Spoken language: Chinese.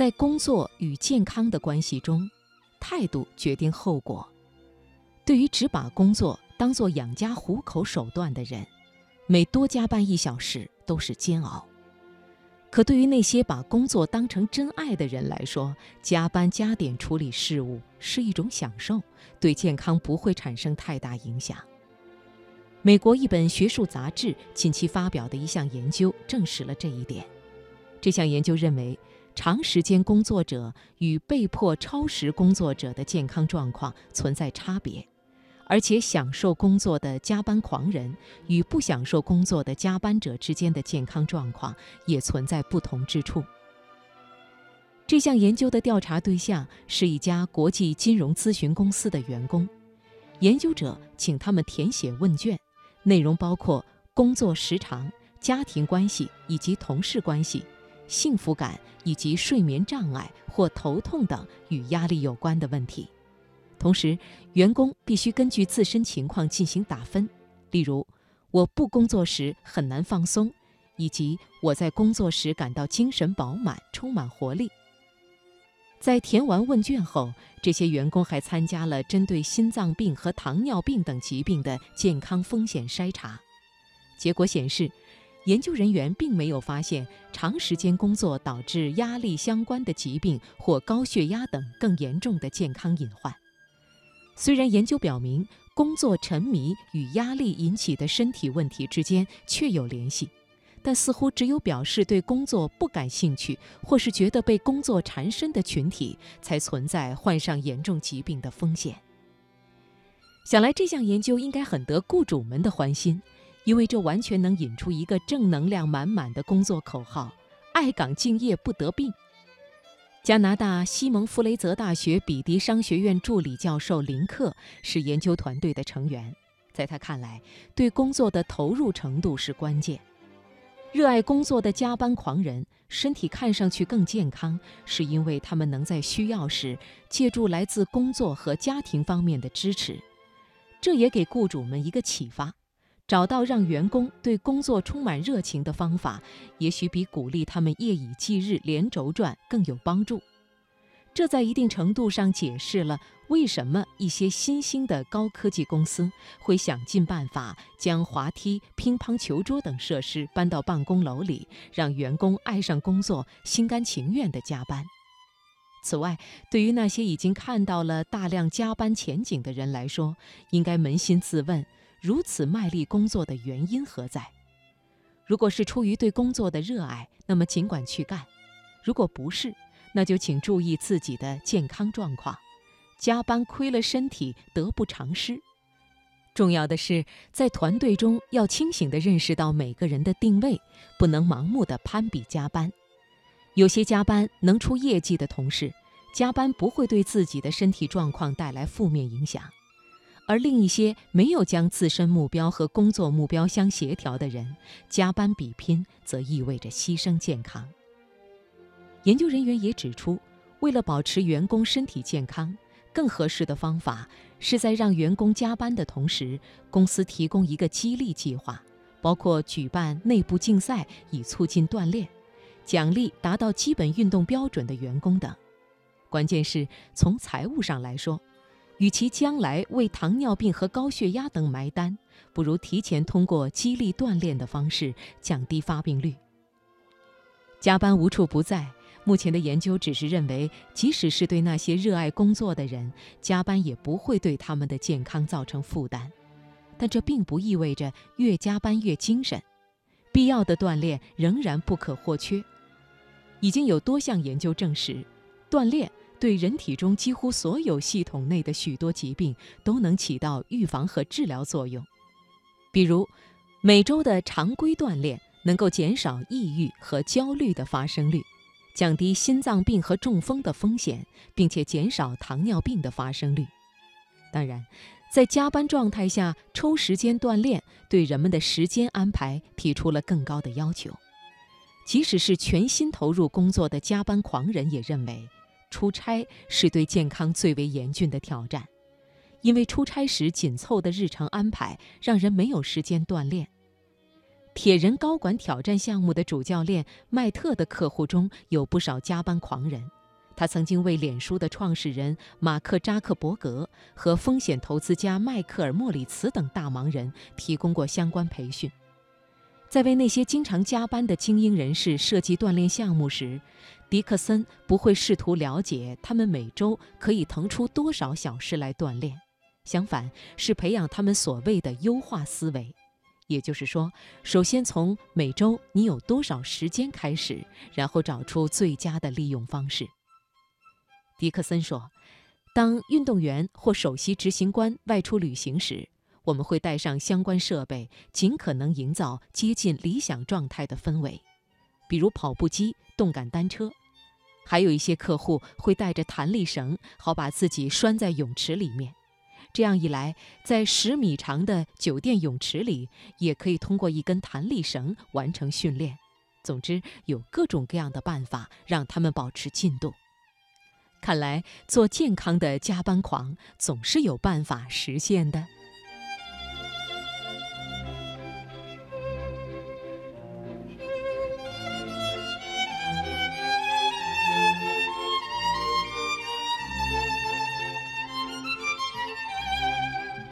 在工作与健康的关系中，态度决定后果。对于只把工作当作养家糊口手段的人，每多加班一小时都是煎熬。可对于那些把工作当成真爱的人来说，加班加点处理事务是一种享受，对健康不会产生太大影响。美国一本学术杂志近期发表的一项研究证实了这一点。这项研究认为，长时间工作者与被迫超时工作者的健康状况存在差别。而且，享受工作的加班狂人与不享受工作的加班者之间的健康状况也存在不同之处。这项研究的调查对象是一家国际金融咨询公司的员工，研究者请他们填写问卷，内容包括工作时长、家庭关系以及同事关系、幸福感以及睡眠障碍或头痛等与压力有关的问题。同时，员工必须根据自身情况进行打分，例如我不工作时很难放松，以及我在工作时感到精神饱满、充满活力。在填完问卷后，这些员工还参加了针对心脏病和糖尿病等疾病的健康风险筛查。结果显示，研究人员并没有发现长时间工作导致压力相关的疾病或高血压等更严重的健康隐患。虽然研究表明工作沉迷与压力引起的身体问题之间确有联系，但似乎只有表示对工作不感兴趣或是觉得被工作缠身的群体才存在患上严重疾病的风险。想来这项研究应该很得雇主们的欢心，因为这完全能引出一个正能量满满的工作口号：“爱岗敬业不得病。”加拿大西蒙弗雷泽大学比迪商学院助理教授林克是研究团队的成员。在他看来，对工作的投入程度是关键。热爱工作的加班狂人身体看上去更健康，是因为他们能在需要时借助来自工作和家庭方面的支持。这也给雇主们一个启发。找到让员工对工作充满热情的方法，也许比鼓励他们夜以继日连轴转更有帮助。这在一定程度上解释了为什么一些新兴的高科技公司会想尽办法将滑梯、乒乓球桌等设施搬到办公楼里，让员工爱上工作，心甘情愿地加班。此外，对于那些已经看到了大量加班前景的人来说，应该扪心自问。如此卖力工作的原因何在？如果是出于对工作的热爱，那么尽管去干；如果不是，那就请注意自己的健康状况。加班亏了身体，得不偿失。重要的是，在团队中要清醒地认识到每个人的定位，不能盲目的攀比加班。有些加班能出业绩的同事，加班不会对自己的身体状况带来负面影响。而另一些没有将自身目标和工作目标相协调的人，加班比拼则意味着牺牲健康。研究人员也指出，为了保持员工身体健康，更合适的方法是在让员工加班的同时，公司提供一个激励计划，包括举办内部竞赛以促进锻炼，奖励达到基本运动标准的员工等。关键是从财务上来说。与其将来为糖尿病和高血压等埋单，不如提前通过激励锻炼的方式降低发病率。加班无处不在，目前的研究只是认为，即使是对那些热爱工作的人，加班也不会对他们的健康造成负担。但这并不意味着越加班越精神，必要的锻炼仍然不可或缺。已经有多项研究证实，锻炼。对人体中几乎所有系统内的许多疾病都能起到预防和治疗作用，比如，每周的常规锻炼能够减少抑郁和焦虑的发生率，降低心脏病和中风的风险，并且减少糖尿病的发生率。当然，在加班状态下抽时间锻炼，对人们的时间安排提出了更高的要求。即使是全心投入工作的加班狂人也认为。出差是对健康最为严峻的挑战，因为出差时紧凑的日程安排让人没有时间锻炼。铁人高管挑战项目的主教练麦特的客户中有不少加班狂人。他曾经为脸书的创始人马克扎克伯格和风险投资家迈克尔莫里茨等大忙人提供过相关培训。在为那些经常加班的精英人士设计锻炼项目时，迪克森不会试图了解他们每周可以腾出多少小时来锻炼，相反是培养他们所谓的优化思维。也就是说，首先从每周你有多少时间开始，然后找出最佳的利用方式。迪克森说：“当运动员或首席执行官外出旅行时，我们会带上相关设备，尽可能营造接近理想状态的氛围，比如跑步机、动感单车。还有一些客户会带着弹力绳，好把自己拴在泳池里面。”这样一来，在十米长的酒店泳池里，也可以通过一根弹力绳完成训练。总之，有各种各样的办法让他们保持进度。看来，做健康的加班狂总是有办法实现的。